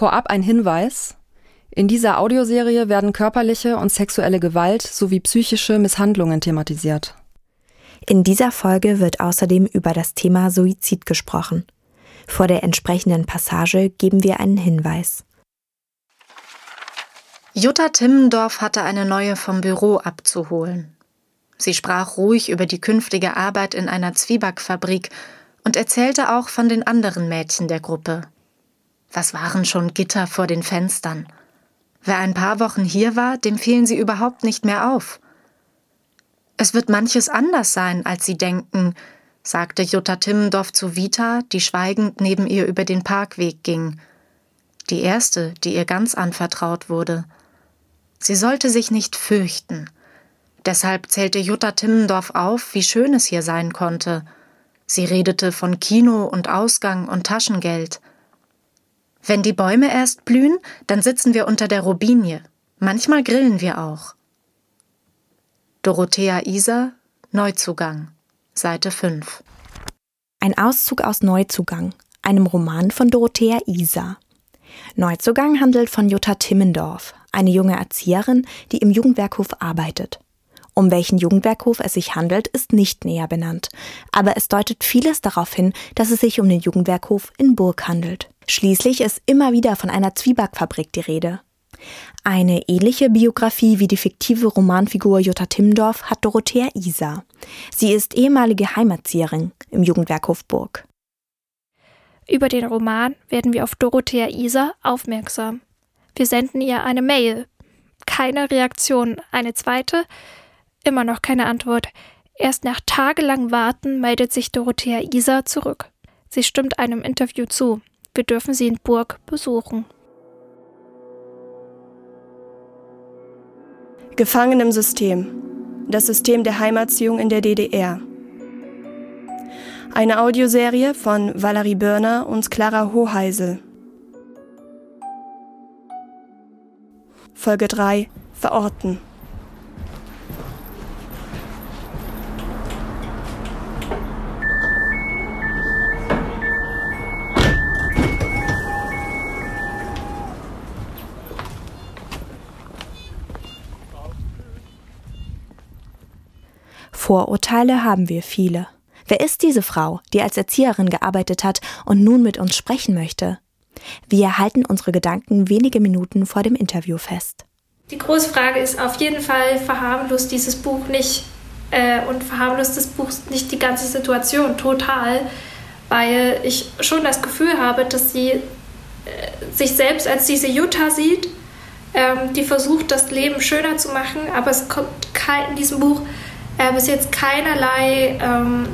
Vorab ein Hinweis. In dieser Audioserie werden körperliche und sexuelle Gewalt sowie psychische Misshandlungen thematisiert. In dieser Folge wird außerdem über das Thema Suizid gesprochen. Vor der entsprechenden Passage geben wir einen Hinweis. Jutta Timmendorf hatte eine neue vom Büro abzuholen. Sie sprach ruhig über die künftige Arbeit in einer Zwiebackfabrik und erzählte auch von den anderen Mädchen der Gruppe. Was waren schon Gitter vor den Fenstern? Wer ein paar Wochen hier war, dem fielen sie überhaupt nicht mehr auf. Es wird manches anders sein, als sie denken, sagte Jutta Timmendorf zu Vita, die schweigend neben ihr über den Parkweg ging. Die erste, die ihr ganz anvertraut wurde. Sie sollte sich nicht fürchten. Deshalb zählte Jutta Timmendorf auf, wie schön es hier sein konnte. Sie redete von Kino und Ausgang und Taschengeld. Wenn die Bäume erst blühen, dann sitzen wir unter der Robinie. Manchmal grillen wir auch. Dorothea Iser, Neuzugang, Seite 5. Ein Auszug aus Neuzugang, einem Roman von Dorothea Iser. Neuzugang handelt von Jutta Timmendorf, eine junge Erzieherin, die im Jugendwerkhof arbeitet. Um welchen Jugendwerkhof es sich handelt, ist nicht näher benannt, aber es deutet vieles darauf hin, dass es sich um den Jugendwerkhof in Burg handelt. Schließlich ist immer wieder von einer Zwiebackfabrik die Rede. Eine ähnliche Biografie wie die fiktive Romanfigur Jutta Timmendorf hat Dorothea Isa. Sie ist ehemalige Heimatzieherin im Jugendwerkhof Burg. Über den Roman werden wir auf Dorothea Isa aufmerksam. Wir senden ihr eine Mail. Keine Reaktion. Eine zweite. Immer noch keine Antwort. Erst nach tagelangem Warten meldet sich Dorothea Isa zurück. Sie stimmt einem Interview zu. Wir dürfen sie in Burg besuchen. Gefangen im System. Das System der Heimatziehung in der DDR. Eine Audioserie von Valerie Börner und Clara Hoheisel. Folge 3 Verorten. Vorurteile haben wir viele. Wer ist diese Frau, die als Erzieherin gearbeitet hat und nun mit uns sprechen möchte? Wir halten unsere Gedanken wenige Minuten vor dem Interview fest. Die große Frage ist auf jeden Fall, verharmlost dieses Buch nicht äh, und verharmlost das Buch nicht die ganze Situation total, weil ich schon das Gefühl habe, dass sie äh, sich selbst als diese Jutta sieht, ähm, die versucht, das Leben schöner zu machen, aber es kommt in diesem Buch äh, bis jetzt keinerlei ähm,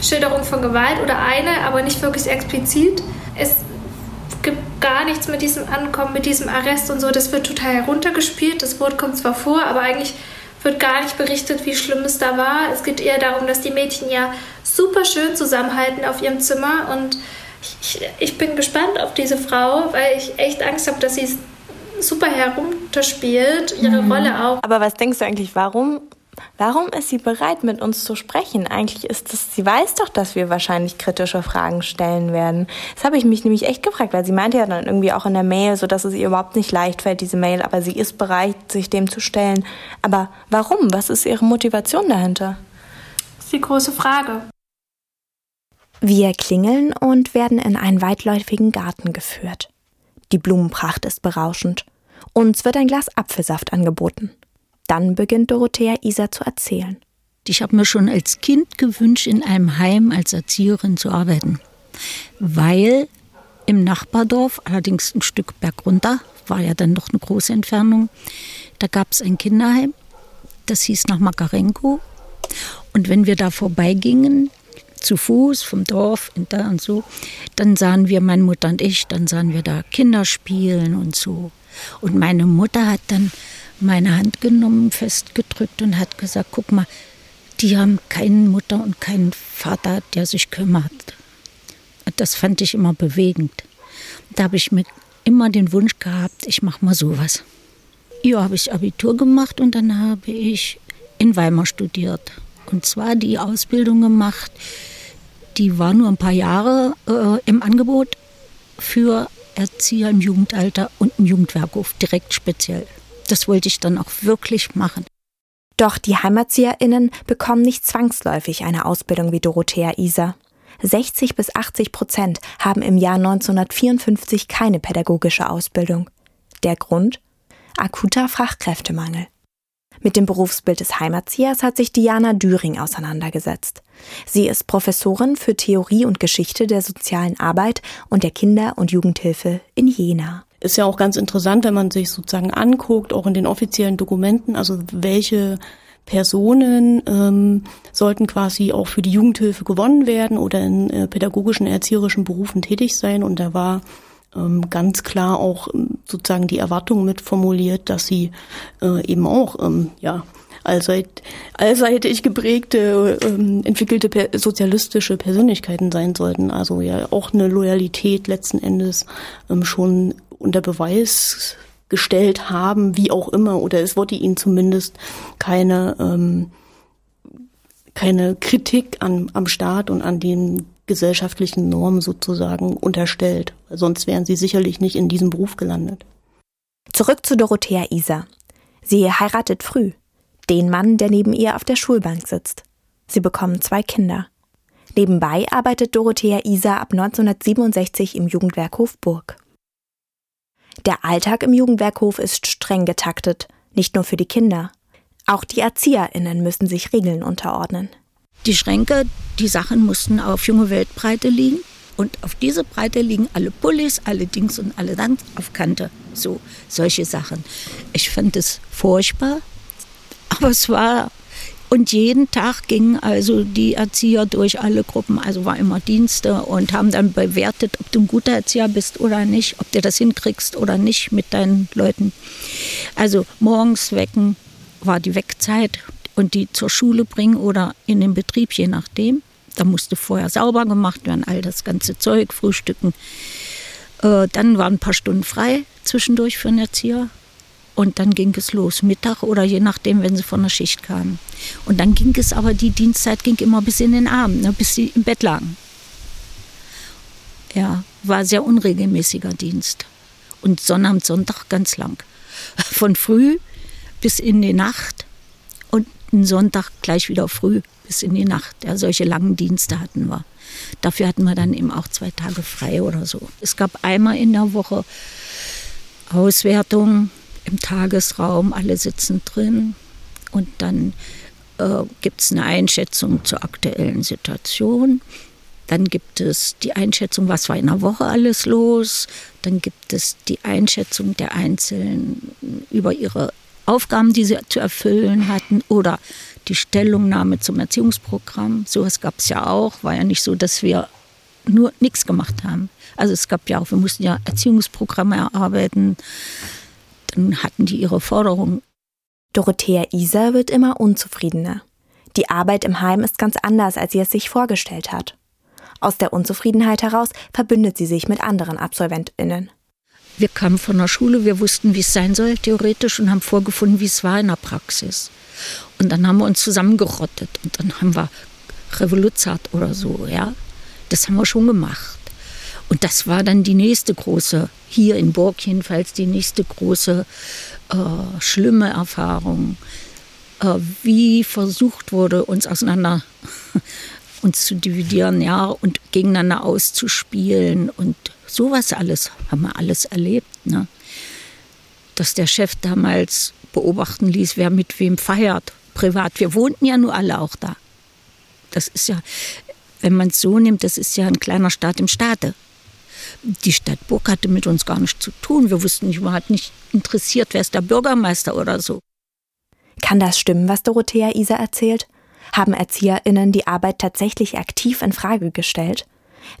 Schilderung von Gewalt oder eine, aber nicht wirklich explizit. Es gibt gar nichts mit diesem Ankommen, mit diesem Arrest und so. Das wird total heruntergespielt. Das Wort kommt zwar vor, aber eigentlich wird gar nicht berichtet, wie schlimm es da war. Es geht eher darum, dass die Mädchen ja super schön zusammenhalten auf ihrem Zimmer und ich, ich bin gespannt auf diese Frau, weil ich echt Angst habe, dass sie es super herunterspielt, ihre mhm. Rolle auch. Aber was denkst du eigentlich, warum Warum ist sie bereit, mit uns zu sprechen? Eigentlich ist es, sie weiß doch, dass wir wahrscheinlich kritische Fragen stellen werden. Das habe ich mich nämlich echt gefragt, weil sie meinte ja dann irgendwie auch in der Mail, so dass es ihr überhaupt nicht leicht fällt, diese Mail, aber sie ist bereit, sich dem zu stellen. Aber warum? Was ist ihre Motivation dahinter? Das ist die große Frage. Wir klingeln und werden in einen weitläufigen Garten geführt. Die Blumenpracht ist berauschend. Uns wird ein Glas Apfelsaft angeboten. Dann beginnt Dorothea Isa zu erzählen. Ich habe mir schon als Kind gewünscht, in einem Heim als Erzieherin zu arbeiten, weil im Nachbardorf, allerdings ein Stück bergunter, war ja dann doch eine große Entfernung, da gab es ein Kinderheim, das hieß nach Makarenko. Und wenn wir da vorbeigingen, zu Fuß vom Dorf und so, dann sahen wir, meine Mutter und ich, dann sahen wir da Kinder spielen und so. Und meine Mutter hat dann meine Hand genommen, festgedrückt und hat gesagt, guck mal, die haben keine Mutter und keinen Vater, der sich kümmert. Das fand ich immer bewegend. Da habe ich mir immer den Wunsch gehabt, ich mache mal sowas. Ja, habe ich Abitur gemacht und dann habe ich in Weimar studiert. Und zwar die Ausbildung gemacht, die war nur ein paar Jahre äh, im Angebot für Erzieher im Jugendalter und im Jugendwerkhof direkt speziell. Das wollte ich dann auch wirklich machen. Doch die HeimatzieherInnen bekommen nicht zwangsläufig eine Ausbildung wie Dorothea Isa. 60 bis 80 Prozent haben im Jahr 1954 keine pädagogische Ausbildung. Der Grund? Akuter Fachkräftemangel. Mit dem Berufsbild des Heimatziehers hat sich Diana Düring auseinandergesetzt. Sie ist Professorin für Theorie und Geschichte der sozialen Arbeit und der Kinder- und Jugendhilfe in Jena. Ist ja auch ganz interessant, wenn man sich sozusagen anguckt, auch in den offiziellen Dokumenten, also welche Personen ähm, sollten quasi auch für die Jugendhilfe gewonnen werden oder in äh, pädagogischen, erzieherischen Berufen tätig sein. Und da war ähm, ganz klar auch ähm, sozusagen die Erwartung mit formuliert, dass sie äh, eben auch ähm, ja allseit, allseitig geprägte, ähm, entwickelte per sozialistische Persönlichkeiten sein sollten. Also ja auch eine Loyalität letzten Endes ähm, schon unter Beweis gestellt haben, wie auch immer, oder es wurde ihnen zumindest keine, ähm, keine Kritik an, am Staat und an den gesellschaftlichen Normen sozusagen unterstellt. Sonst wären sie sicherlich nicht in diesem Beruf gelandet. Zurück zu Dorothea Isa. Sie heiratet früh. Den Mann, der neben ihr auf der Schulbank sitzt. Sie bekommen zwei Kinder. Nebenbei arbeitet Dorothea Isa ab 1967 im Jugendwerkhof Burg. Der Alltag im Jugendwerkhof ist streng getaktet, nicht nur für die Kinder. Auch die ErzieherInnen müssen sich Regeln unterordnen. Die Schränke, die Sachen mussten auf junge Weltbreite liegen. Und auf diese Breite liegen alle Pullis, alle Dings und alle dann auf Kante. So, solche Sachen. Ich fand es furchtbar, aber es war und jeden Tag gingen also die Erzieher durch alle Gruppen, also war immer Dienste und haben dann bewertet, ob du ein guter Erzieher bist oder nicht, ob du das hinkriegst oder nicht mit deinen Leuten. Also morgens wecken war die Wegzeit und die zur Schule bringen oder in den Betrieb, je nachdem. Da musste vorher sauber gemacht werden, all das ganze Zeug, frühstücken. Äh, dann waren ein paar Stunden frei zwischendurch für einen Erzieher. Und dann ging es los, Mittag oder je nachdem, wenn sie von der Schicht kamen. Und dann ging es aber, die Dienstzeit ging immer bis in den Abend, ne, bis sie im Bett lagen. Ja, war sehr unregelmäßiger Dienst. Und Sonnabend, Sonntag ganz lang. Von früh bis in die Nacht und Sonntag gleich wieder früh bis in die Nacht. Ja, solche langen Dienste hatten wir. Dafür hatten wir dann eben auch zwei Tage frei oder so. Es gab einmal in der Woche Auswertung im Tagesraum, alle sitzen drin und dann äh, gibt es eine Einschätzung zur aktuellen Situation. Dann gibt es die Einschätzung, was war in der Woche alles los. Dann gibt es die Einschätzung der Einzelnen über ihre Aufgaben, die sie zu erfüllen hatten oder die Stellungnahme zum Erziehungsprogramm. Sowas gab es ja auch. War ja nicht so, dass wir nur nichts gemacht haben. Also es gab ja auch, wir mussten ja Erziehungsprogramme erarbeiten, dann hatten die ihre Forderungen. Dorothea Isa wird immer unzufriedener. Die Arbeit im Heim ist ganz anders, als sie es sich vorgestellt hat. Aus der Unzufriedenheit heraus verbündet sie sich mit anderen AbsolventInnen. Wir kamen von der Schule, wir wussten, wie es sein soll, theoretisch, und haben vorgefunden, wie es war in der Praxis. Und dann haben wir uns zusammengerottet und dann haben wir Revoluzat oder so, ja. Das haben wir schon gemacht. Und das war dann die nächste große, hier in Burg jedenfalls, die nächste große äh, schlimme Erfahrung, äh, wie versucht wurde, uns auseinander uns zu dividieren, ja, und gegeneinander auszuspielen und sowas alles haben wir alles erlebt, ne? Dass der Chef damals beobachten ließ, wer mit wem feiert, privat. Wir wohnten ja nur alle auch da. Das ist ja, wenn man es so nimmt, das ist ja ein kleiner Staat im Staate. Die Stadt Burg hatte mit uns gar nichts zu tun. Wir wussten nicht, man hat nicht interessiert, wer ist der Bürgermeister oder so. Kann das stimmen, was Dorothea Isa erzählt? Haben ErzieherInnen die Arbeit tatsächlich aktiv in Frage gestellt?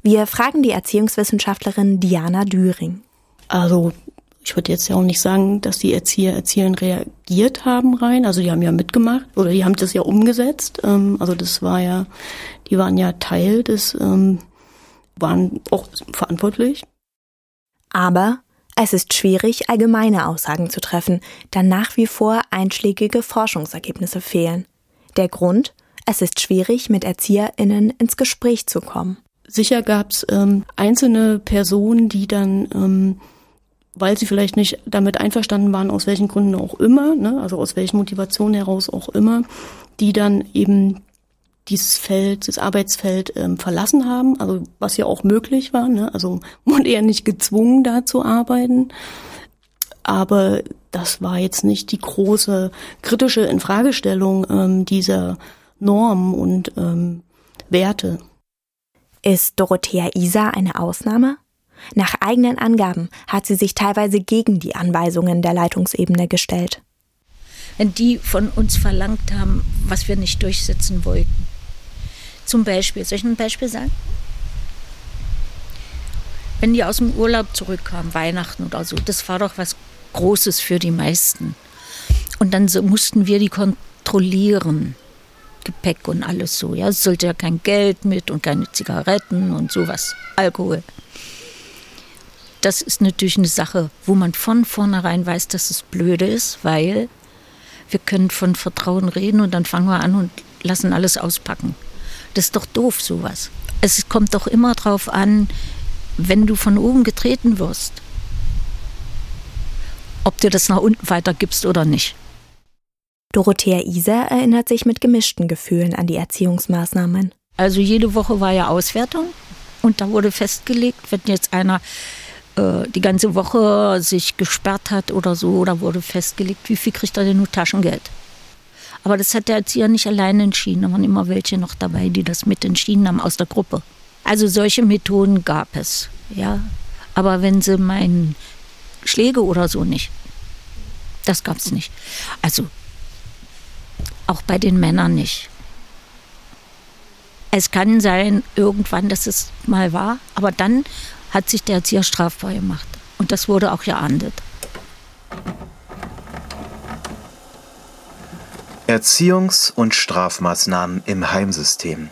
Wir fragen die Erziehungswissenschaftlerin Diana Düring. Also ich würde jetzt ja auch nicht sagen, dass die Erzieher, Erzieherinnen reagiert haben rein. Also die haben ja mitgemacht oder die haben das ja umgesetzt. Ähm, also das war ja, die waren ja Teil des ähm, waren auch verantwortlich. Aber es ist schwierig, allgemeine Aussagen zu treffen, da nach wie vor einschlägige Forschungsergebnisse fehlen. Der Grund? Es ist schwierig, mit ErzieherInnen ins Gespräch zu kommen. Sicher gab es ähm, einzelne Personen, die dann, ähm, weil sie vielleicht nicht damit einverstanden waren, aus welchen Gründen auch immer, ne, also aus welchen Motivationen heraus auch immer, die dann eben dieses Feld, das Arbeitsfeld ähm, verlassen haben, also was ja auch möglich war, ne? also wurde eher nicht gezwungen, da zu arbeiten. Aber das war jetzt nicht die große kritische Infragestellung ähm, dieser Normen und ähm, Werte. Ist Dorothea Isa eine Ausnahme? Nach eigenen Angaben hat sie sich teilweise gegen die Anweisungen der Leitungsebene gestellt. Wenn die von uns verlangt haben, was wir nicht durchsetzen wollten. Zum Beispiel, soll ich ein Beispiel sagen? Wenn die aus dem Urlaub zurückkamen, Weihnachten oder so, das war doch was Großes für die meisten. Und dann so mussten wir die kontrollieren. Gepäck und alles so. Ja, es sollte ja kein Geld mit und keine Zigaretten und sowas. Alkohol. Das ist natürlich eine Sache, wo man von vornherein weiß, dass es blöde ist, weil wir können von Vertrauen reden und dann fangen wir an und lassen alles auspacken. Das ist doch doof, sowas. Es kommt doch immer darauf an, wenn du von oben getreten wirst, ob du das nach unten weitergibst oder nicht. Dorothea Iser erinnert sich mit gemischten Gefühlen an die Erziehungsmaßnahmen. Also jede Woche war ja Auswertung und da wurde festgelegt, wenn jetzt einer äh, die ganze Woche sich gesperrt hat oder so, da wurde festgelegt, wie viel kriegt er denn nur Taschengeld. Aber das hat der Erzieher nicht alleine entschieden, da waren immer welche noch dabei, die das mit entschieden haben aus der Gruppe. Also solche Methoden gab es, ja. Aber wenn sie meinen Schläge oder so nicht, das gab es nicht. Also auch bei den Männern nicht. Es kann sein, irgendwann, dass es mal war, aber dann hat sich der Erzieher strafbar gemacht. Und das wurde auch geahndet. Erziehungs- und Strafmaßnahmen im Heimsystem.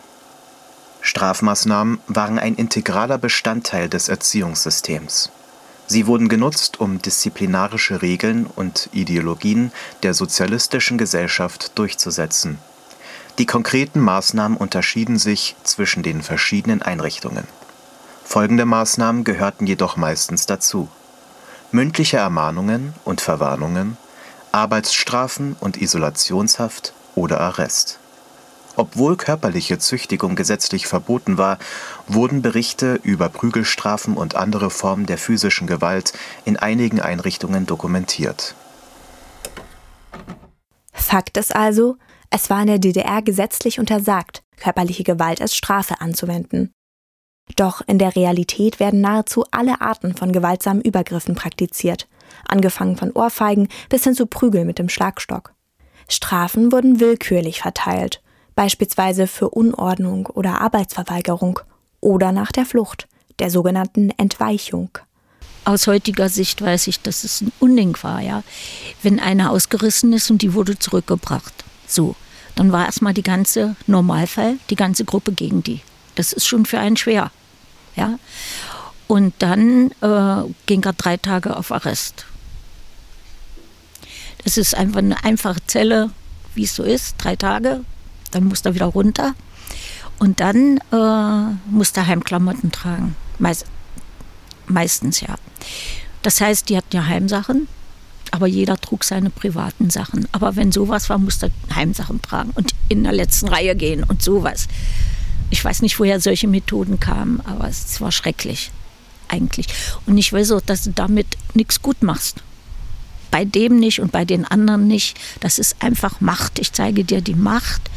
Strafmaßnahmen waren ein integraler Bestandteil des Erziehungssystems. Sie wurden genutzt, um disziplinarische Regeln und Ideologien der sozialistischen Gesellschaft durchzusetzen. Die konkreten Maßnahmen unterschieden sich zwischen den verschiedenen Einrichtungen. Folgende Maßnahmen gehörten jedoch meistens dazu: mündliche Ermahnungen und Verwarnungen, Arbeitsstrafen und Isolationshaft oder Arrest obwohl körperliche Züchtigung gesetzlich verboten war, wurden Berichte über Prügelstrafen und andere Formen der physischen Gewalt in einigen Einrichtungen dokumentiert. Fakt ist also, es war in der DDR gesetzlich untersagt, körperliche Gewalt als Strafe anzuwenden. Doch in der Realität werden nahezu alle Arten von gewaltsamen Übergriffen praktiziert, angefangen von Ohrfeigen bis hin zu Prügel mit dem Schlagstock. Strafen wurden willkürlich verteilt beispielsweise für Unordnung oder Arbeitsverweigerung oder nach der Flucht, der sogenannten Entweichung. Aus heutiger Sicht weiß ich, dass es ein Unding war, ja. Wenn einer ausgerissen ist und die wurde zurückgebracht. So. Dann war erstmal die ganze Normalfall, die ganze Gruppe gegen die. Das ist schon für einen schwer. Ja. Und dann äh, ging er drei Tage auf Arrest. Das ist einfach eine einfache Zelle, wie es so ist, drei Tage, dann muss er wieder runter. Und dann äh, muss er Heimklamotten tragen. Meist, meistens ja. Das heißt, die hatten ja Heimsachen, aber jeder trug seine privaten Sachen. Aber wenn sowas war, musste er Heimsachen tragen und in der letzten Reihe gehen und sowas. Ich weiß nicht, woher solche Methoden kamen, aber es war schrecklich eigentlich. Und ich weiß auch, dass du damit nichts gut machst. Bei dem nicht und bei den anderen nicht. Das ist einfach Macht. Ich zeige dir die Macht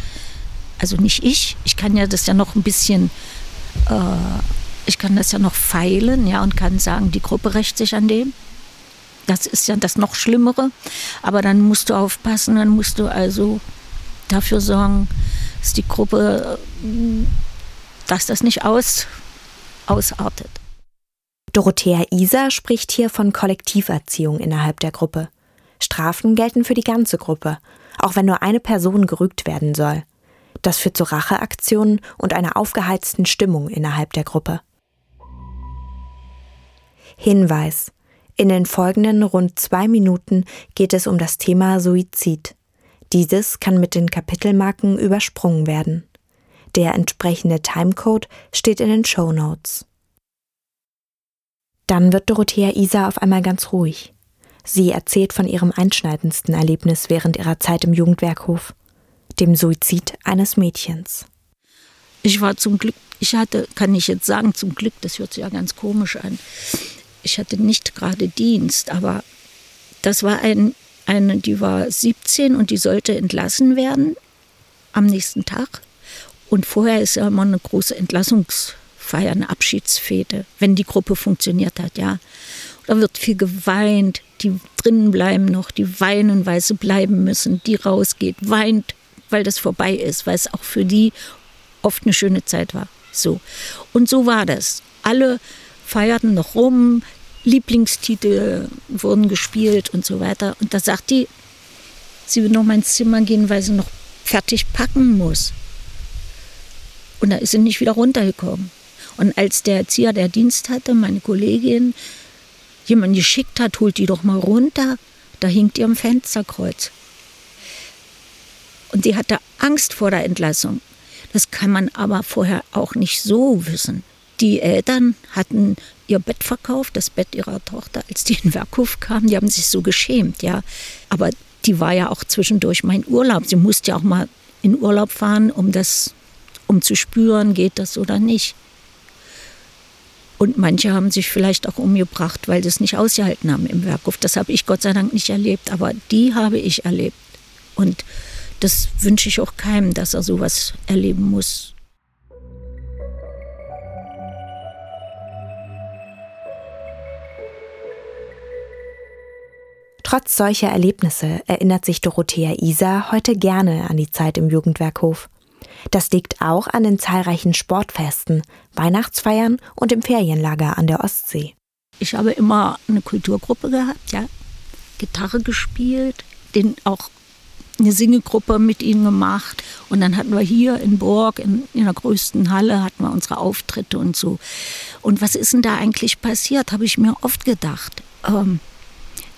also nicht ich, ich kann ja das ja noch ein bisschen, äh, ich kann das ja noch feilen, ja, und kann sagen, die Gruppe rächt sich an dem. Das ist ja das noch Schlimmere. Aber dann musst du aufpassen, dann musst du also dafür sorgen, dass die Gruppe, äh, dass das nicht aus, ausartet. Dorothea Isa spricht hier von Kollektiverziehung innerhalb der Gruppe. Strafen gelten für die ganze Gruppe, auch wenn nur eine Person gerügt werden soll. Das führt zu Racheaktionen und einer aufgeheizten Stimmung innerhalb der Gruppe. Hinweis. In den folgenden rund zwei Minuten geht es um das Thema Suizid. Dieses kann mit den Kapitelmarken übersprungen werden. Der entsprechende Timecode steht in den Show Notes. Dann wird Dorothea Isa auf einmal ganz ruhig. Sie erzählt von ihrem einschneidendsten Erlebnis während ihrer Zeit im Jugendwerkhof, dem Suizid eines Mädchens. Ich war zum Glück, ich hatte, kann ich jetzt sagen, zum Glück, das hört sich ja ganz komisch an. Ich hatte nicht gerade Dienst, aber das war ein, eine, die war 17 und die sollte entlassen werden am nächsten Tag. Und vorher ist ja immer eine große Entlassungsfeier, eine Abschiedsfete, wenn die Gruppe funktioniert hat, ja. Da wird viel geweint, die drinnen bleiben noch, die weinen, weil sie bleiben müssen, die rausgeht, weint, weil das vorbei ist, weil es auch für die oft eine schöne Zeit war. So. Und so war das. Alle feierten noch rum, Lieblingstitel wurden gespielt und so weiter. Und da sagt die, sie will noch mal ins Zimmer gehen, weil sie noch fertig packen muss. Und da ist sie nicht wieder runtergekommen. Und als der Erzieher, der Dienst hatte, meine Kollegin, jemand geschickt hat, holt die doch mal runter, da hinkt ihr am Fensterkreuz. Und die hatte Angst vor der Entlassung. Das kann man aber vorher auch nicht so wissen. Die Eltern hatten ihr Bett verkauft, das Bett ihrer Tochter, als die in Werkhof kamen. Die haben sich so geschämt, ja. Aber die war ja auch zwischendurch mein Urlaub. Sie musste ja auch mal in Urlaub fahren, um das, um zu spüren, geht das oder nicht. Und manche haben sich vielleicht auch umgebracht, weil sie es nicht ausgehalten haben im Werkhof. Das habe ich Gott sei Dank nicht erlebt, aber die habe ich erlebt. Und das wünsche ich auch keinem, dass er sowas erleben muss. Trotz solcher Erlebnisse erinnert sich Dorothea Isa heute gerne an die Zeit im Jugendwerkhof. Das liegt auch an den zahlreichen Sportfesten, Weihnachtsfeiern und im Ferienlager an der Ostsee. Ich habe immer eine Kulturgruppe gehabt, ja, Gitarre gespielt, den auch eine Singegruppe mit ihm gemacht und dann hatten wir hier in Borg in, in, der größten Halle hatten wir unsere Auftritte und so. Und was ist denn da eigentlich passiert, habe ich mir oft gedacht. Ähm,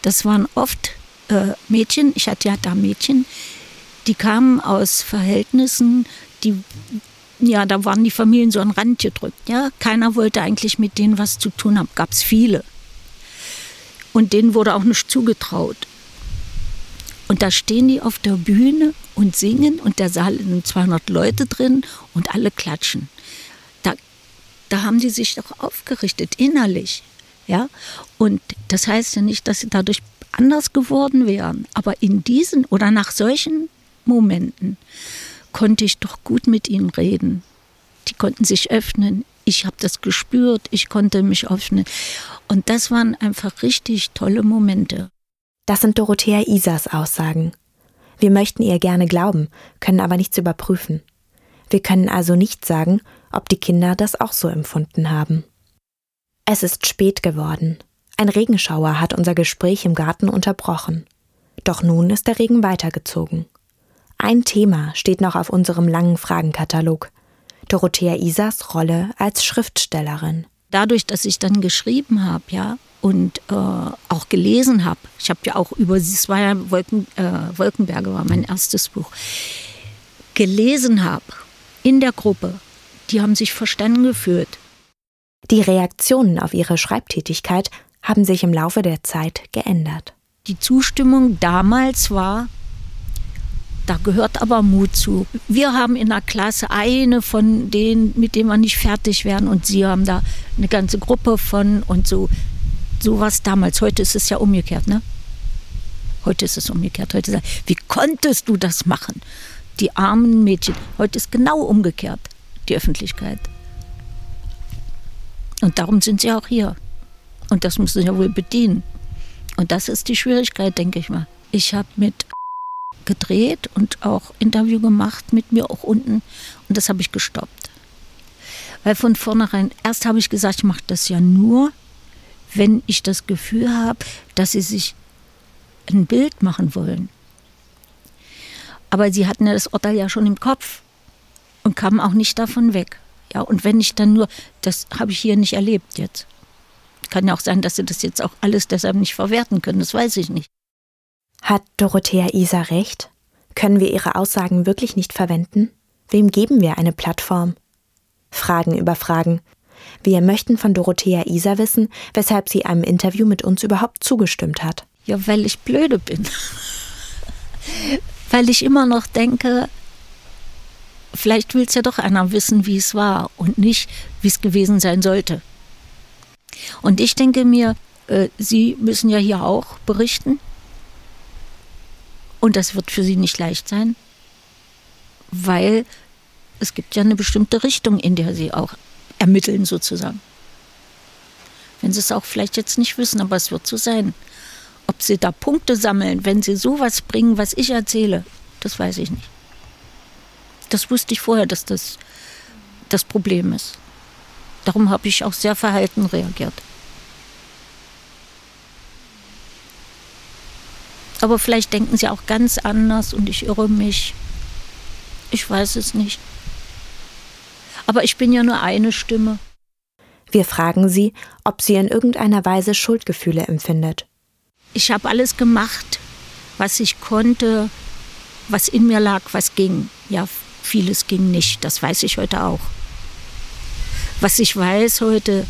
das waren oft äh, Mädchen, ich hatte ja da Mädchen, die kamen aus Verhältnissen, die, ja, da waren die Familien so an Rand gedrückt. Ja? Keiner wollte eigentlich mit denen was zu tun haben, gab es viele. Und denen wurde auch nicht zugetraut. Und da stehen die auf der Bühne und singen und der Saal sind 200 Leute drin und alle klatschen. Da, da haben die sich doch aufgerichtet, innerlich. Ja? Und das heißt ja nicht, dass sie dadurch anders geworden wären. Aber in diesen oder nach solchen Momenten konnte ich doch gut mit ihnen reden. Die konnten sich öffnen. Ich habe das gespürt. Ich konnte mich öffnen. Und das waren einfach richtig tolle Momente. Das sind Dorothea Isas Aussagen. Wir möchten ihr gerne glauben, können aber nichts überprüfen. Wir können also nicht sagen, ob die Kinder das auch so empfunden haben. Es ist spät geworden. Ein Regenschauer hat unser Gespräch im Garten unterbrochen. Doch nun ist der Regen weitergezogen. Ein Thema steht noch auf unserem langen Fragenkatalog. Dorothea Isas Rolle als Schriftstellerin. Dadurch, dass ich dann geschrieben habe, ja, und äh, auch gelesen habe, ich habe ja auch über, es war ja Wolken, äh, Wolkenberge war mein erstes Buch, gelesen habe in der Gruppe, die haben sich verstanden gefühlt. Die Reaktionen auf ihre Schreibtätigkeit haben sich im Laufe der Zeit geändert. Die Zustimmung damals war, da gehört aber Mut zu. Wir haben in der Klasse eine von denen, mit denen wir nicht fertig werden und sie haben da eine ganze Gruppe von und so. So was damals. Heute ist es ja umgekehrt, ne? Heute ist es umgekehrt. Heute sagt, wie konntest du das machen? Die armen Mädchen. Heute ist genau umgekehrt, die Öffentlichkeit. Und darum sind sie auch hier. Und das müssen sie ja wohl bedienen. Und das ist die Schwierigkeit, denke ich mal. Ich habe mit gedreht und auch Interview gemacht mit mir auch unten und das habe ich gestoppt. Weil von vornherein, erst habe ich gesagt, ich mache das ja nur, wenn ich das Gefühl habe, dass sie sich ein Bild machen wollen. Aber sie hatten ja das Urteil ja schon im Kopf und kamen auch nicht davon weg. Ja, und wenn ich dann nur, das habe ich hier nicht erlebt jetzt. Kann ja auch sein, dass sie das jetzt auch alles deshalb nicht verwerten können, das weiß ich nicht. Hat Dorothea Isa recht? Können wir ihre Aussagen wirklich nicht verwenden? Wem geben wir eine Plattform? Fragen über Fragen. Wir möchten von Dorothea Isa wissen, weshalb sie einem Interview mit uns überhaupt zugestimmt hat. Ja, weil ich blöde bin. weil ich immer noch denke, vielleicht will es ja doch einer wissen, wie es war und nicht, wie es gewesen sein sollte. Und ich denke mir, äh, Sie müssen ja hier auch berichten. Und das wird für Sie nicht leicht sein, weil es gibt ja eine bestimmte Richtung, in der Sie auch ermitteln sozusagen. Wenn Sie es auch vielleicht jetzt nicht wissen, aber es wird so sein. Ob Sie da Punkte sammeln, wenn Sie sowas bringen, was ich erzähle, das weiß ich nicht. Das wusste ich vorher, dass das das Problem ist. Darum habe ich auch sehr verhalten reagiert. Aber vielleicht denken sie auch ganz anders und ich irre mich. Ich weiß es nicht. Aber ich bin ja nur eine Stimme. Wir fragen sie, ob sie in irgendeiner Weise Schuldgefühle empfindet. Ich habe alles gemacht, was ich konnte, was in mir lag, was ging. Ja, vieles ging nicht, das weiß ich heute auch. Was ich weiß heute,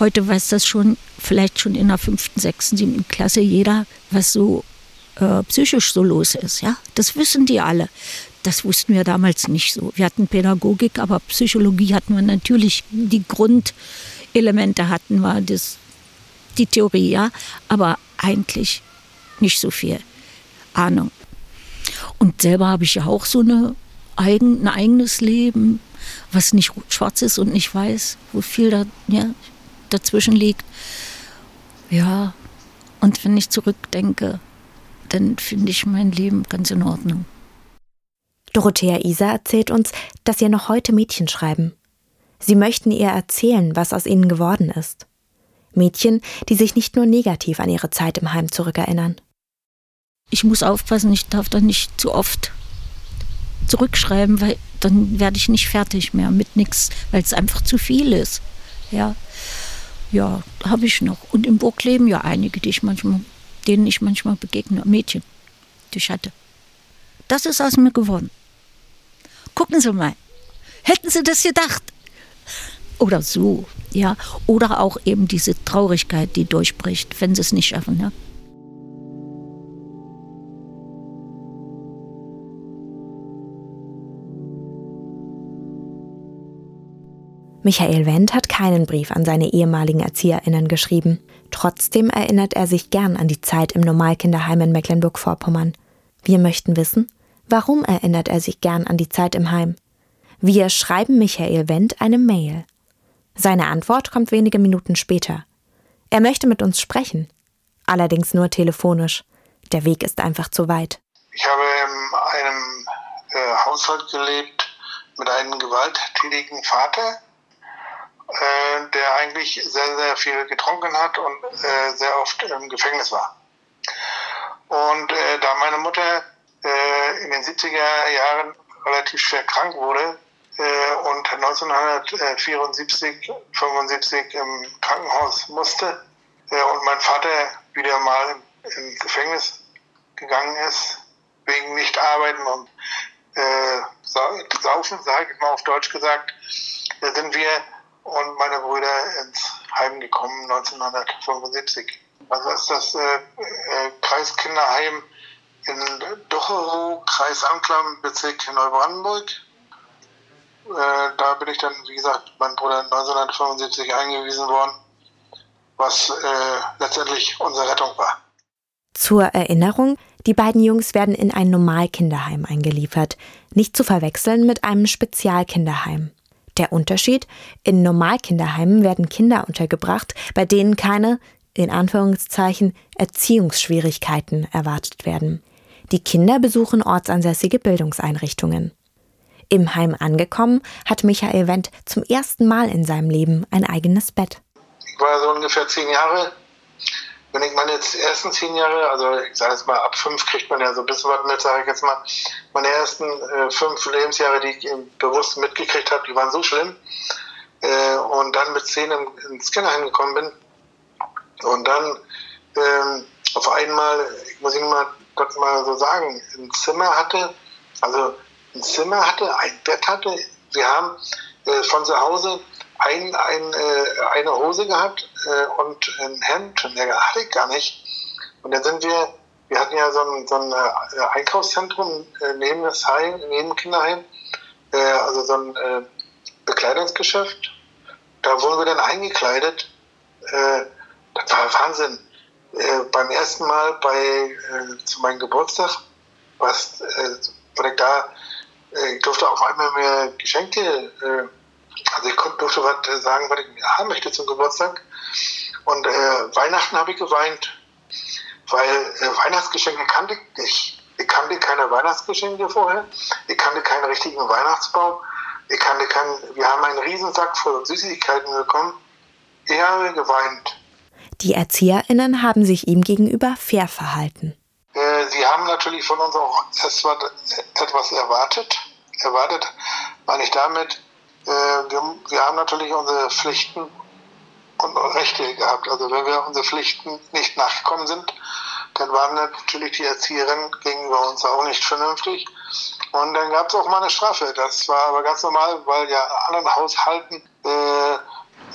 heute weiß das schon, vielleicht schon in der fünften, sechsten, siebten Klasse jeder, was so äh, psychisch so los ist. Ja, das wissen die alle. Das wussten wir damals nicht so. Wir hatten Pädagogik, aber Psychologie hatten wir natürlich. Die Grundelemente hatten wir, das, die Theorie, ja, aber eigentlich nicht so viel Ahnung. Und selber habe ich ja auch so eine eigen, ein eigenes Leben, was nicht schwarz ist und nicht weiß, wo viel da, ja, dazwischen liegt. Ja, und wenn ich zurückdenke, dann finde ich mein Leben ganz in Ordnung. Dorothea Isa erzählt uns, dass ihr noch heute Mädchen schreiben. Sie möchten ihr erzählen, was aus ihnen geworden ist. Mädchen, die sich nicht nur negativ an ihre Zeit im Heim zurückerinnern. Ich muss aufpassen, ich darf da nicht zu oft zurückschreiben, weil dann werde ich nicht fertig mehr mit nichts, weil es einfach zu viel ist. Ja, ja, habe ich noch. Und im Burg leben ja einige, die ich manchmal, denen ich manchmal begegne, Mädchen, die ich hatte. Das ist aus mir geworden. Gucken Sie mal. Hätten Sie das gedacht? Oder so, ja. Oder auch eben diese Traurigkeit, die durchbricht, wenn Sie es nicht schaffen, ja. Michael Wendt hat keinen Brief an seine ehemaligen ErzieherInnen geschrieben. Trotzdem erinnert er sich gern an die Zeit im Normalkinderheim in Mecklenburg-Vorpommern. Wir möchten wissen, warum erinnert er sich gern an die Zeit im Heim? Wir schreiben Michael Wendt eine Mail. Seine Antwort kommt wenige Minuten später. Er möchte mit uns sprechen, allerdings nur telefonisch. Der Weg ist einfach zu weit. Ich habe in einem äh, Haushalt gelebt mit einem gewalttätigen Vater, äh, der eigentlich sehr, sehr viel getrunken hat und äh, sehr oft im Gefängnis war. Und äh, da meine Mutter äh, in den 70er Jahren relativ schwer krank wurde äh, und 1974, 75 im Krankenhaus musste äh, und mein Vater wieder mal ins Gefängnis gegangen ist, wegen nicht arbeiten und saufen, sage ich mal auf Deutsch gesagt, sind wir und meine Brüder ins Heim gekommen 1975. Also ist das äh, äh, Kreiskinderheim in Docherow, Kreis Anklam, Bezirk Neubrandenburg. Äh, da bin ich dann, wie gesagt, mein Bruder 1975 eingewiesen worden, was äh, letztendlich unsere Rettung war. Zur Erinnerung, die beiden Jungs werden in ein Normalkinderheim eingeliefert, nicht zu verwechseln mit einem Spezialkinderheim. Der Unterschied? In Normalkinderheimen werden Kinder untergebracht, bei denen keine, in Anführungszeichen, Erziehungsschwierigkeiten erwartet werden. Die Kinder besuchen ortsansässige Bildungseinrichtungen. Im Heim angekommen, hat Michael Wendt zum ersten Mal in seinem Leben ein eigenes Bett. Ich war so ungefähr zehn Jahre wenn ich meine ersten zehn Jahre, also ich sage jetzt mal, ab fünf kriegt man ja so ein bisschen was mit, sage ich jetzt mal, meine ersten äh, fünf Lebensjahre, die ich bewusst mitgekriegt habe, die waren so schlimm. Äh, und dann mit zehn im, ins Kinderheim gekommen bin und dann ähm, auf einmal, ich muss Ihnen mal, das mal so sagen, ein Zimmer hatte, also ein Zimmer hatte, ein Bett hatte. Wir haben äh, von zu Hause ein, ein, äh, eine Hose gehabt äh, und ein Hemd, und mehr hatte ich gar nicht. Und dann sind wir, wir hatten ja so ein, so ein äh, Einkaufszentrum äh, neben das Heim, neben dem Kinderheim, äh, also so ein Bekleidungsgeschäft. Da wurden wir dann eingekleidet. Das war Wahnsinn. Beim ersten Mal bei zu meinem Geburtstag, was, äh, ich da, ich durfte auf einmal mehr Geschenke, also ich durfte was sagen, was ich haben möchte zum Geburtstag. Und äh, Weihnachten habe ich geweint, weil äh, Weihnachtsgeschenke kannte ich nicht. Ich kannte keine Weihnachtsgeschenke vorher. Ich kannte keinen richtigen Weihnachtsbaum. Ich kannte keinen, wir haben einen Riesensack voll Süßigkeiten bekommen. Ich habe geweint. Die ErzieherInnen haben sich ihm gegenüber fair verhalten. Äh, sie haben natürlich von uns auch etwas erwartet. Erwartet meine ich damit, äh, wir, wir haben natürlich unsere Pflichten und Rechte gehabt. Also wenn wir unsere Pflichten nicht nachgekommen sind, dann waren natürlich die Erzieherinnen gegenüber uns auch nicht vernünftig. Und dann gab es auch mal eine Strafe. Das war aber ganz normal, weil ja anderen Haushalten äh,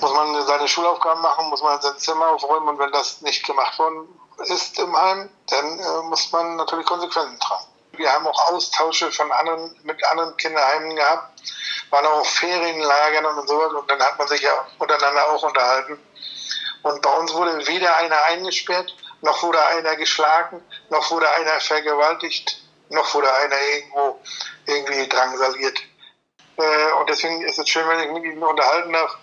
muss man seine Schulaufgaben machen, muss man sein Zimmer aufräumen und wenn das nicht gemacht worden ist im Heim, dann äh, muss man natürlich Konsequenzen tragen. Wir haben auch Austausche von anderen, mit anderen Kinderheimen gehabt, waren auch auf Ferienlagern und so und dann hat man sich ja untereinander auch unterhalten. Und bei uns wurde weder einer eingesperrt, noch wurde einer geschlagen, noch wurde einer vergewaltigt, noch wurde einer irgendwo irgendwie drangsaliert. Äh, und deswegen ist es schön, wenn ich mit Ihnen unterhalten darf.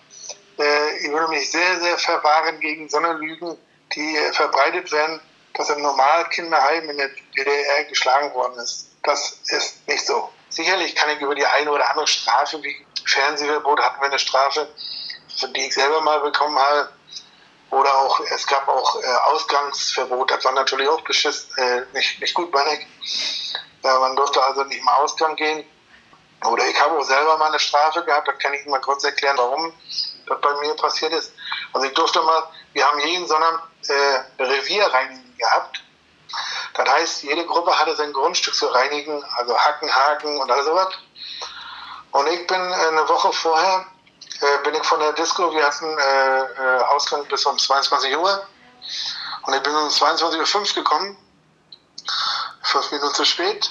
Äh, ich würde mich sehr, sehr verwahren gegen so eine Lügen, die verbreitet werden, dass ein Normalkinderheim in der DDR geschlagen worden ist. Das ist nicht so. Sicherlich kann ich über die eine oder andere Strafe, wie Fernsehverbot hatten wir eine Strafe, die ich selber mal bekommen habe. Oder auch, es gab auch äh, Ausgangsverbot, das war natürlich auch beschiss, äh, nicht, nicht gut, meine ich. Ja, man durfte also nicht mal Ausgang gehen. Oder ich habe auch selber mal eine Strafe gehabt, da kann ich mal kurz erklären, warum das bei mir passiert ist. Also ich durfte mal, wir haben jeden Sonntag äh, Revier reinigen gehabt. Das heißt, jede Gruppe hatte sein Grundstück zu reinigen, also Hacken, Haken und alles sowas. Und ich bin äh, eine Woche vorher, äh, bin ich von der Disco, wir hatten äh, äh Ausgang bis um 22 Uhr. Und ich bin um 22.05 Uhr gekommen, fünf Minuten zu spät,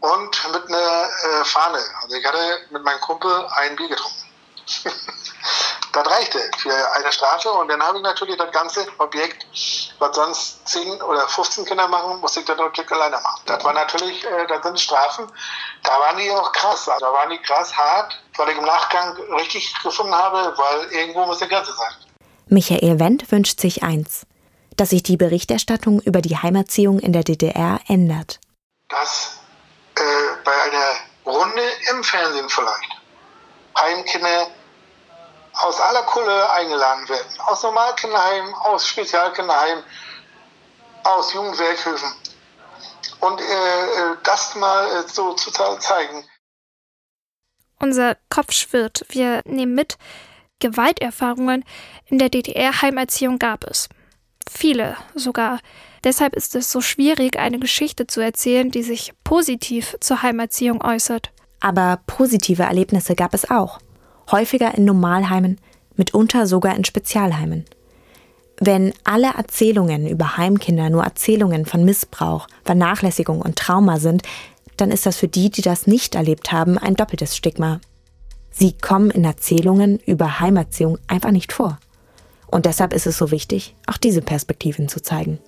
und mit einer äh, Fahne. Also ich hatte mit meinem Kumpel ein Bier getrunken. das reichte für eine Strafe. Und dann habe ich natürlich das ganze Objekt, was sonst 10 oder 15 Kinder machen, musste ich das natürlich alleine machen. Das war natürlich, äh, das sind Strafen. Da waren die auch krass. Da waren die krass hart, weil ich im Nachgang richtig gefunden habe, weil irgendwo muss die Grenze sein. Michael Wendt wünscht sich eins, dass sich die Berichterstattung über die Heimerziehung in der DDR ändert. Dass äh, bei einer Runde im Fernsehen vielleicht Heimkinder aus aller Kulle eingeladen werden. Aus Normalkinderheimen, aus Spezialkinderheimen, aus Jugendwerkhöfen. Und äh, äh, das mal äh, so zu zeigen. Unser Kopf schwirrt. Wir nehmen mit, Gewalterfahrungen in der DDR-Heimerziehung gab es. Viele sogar. Deshalb ist es so schwierig, eine Geschichte zu erzählen, die sich positiv zur Heimerziehung äußert. Aber positive Erlebnisse gab es auch häufiger in Normalheimen, mitunter sogar in Spezialheimen. Wenn alle Erzählungen über Heimkinder nur Erzählungen von Missbrauch, Vernachlässigung und Trauma sind, dann ist das für die, die das nicht erlebt haben, ein doppeltes Stigma. Sie kommen in Erzählungen über Heimerziehung einfach nicht vor. Und deshalb ist es so wichtig, auch diese Perspektiven zu zeigen.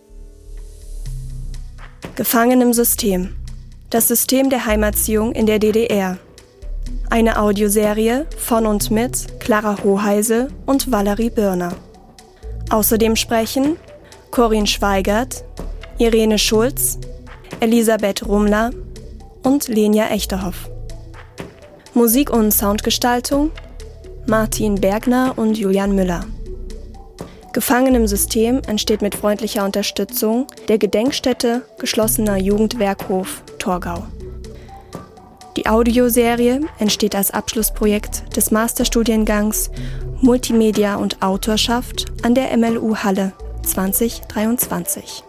Gefangen im System. Das System der Heimerziehung in der DDR. Eine Audioserie von und mit Clara Hoheise und Valerie Birner. Außerdem sprechen Corinne Schweigert, Irene Schulz, Elisabeth Rumler und Lenia Echterhoff. Musik und Soundgestaltung Martin Bergner und Julian Müller. Gefangen im System entsteht mit freundlicher Unterstützung der Gedenkstätte geschlossener Jugendwerkhof Torgau. Die Audioserie entsteht als Abschlussprojekt des Masterstudiengangs Multimedia und Autorschaft an der MLU Halle 2023.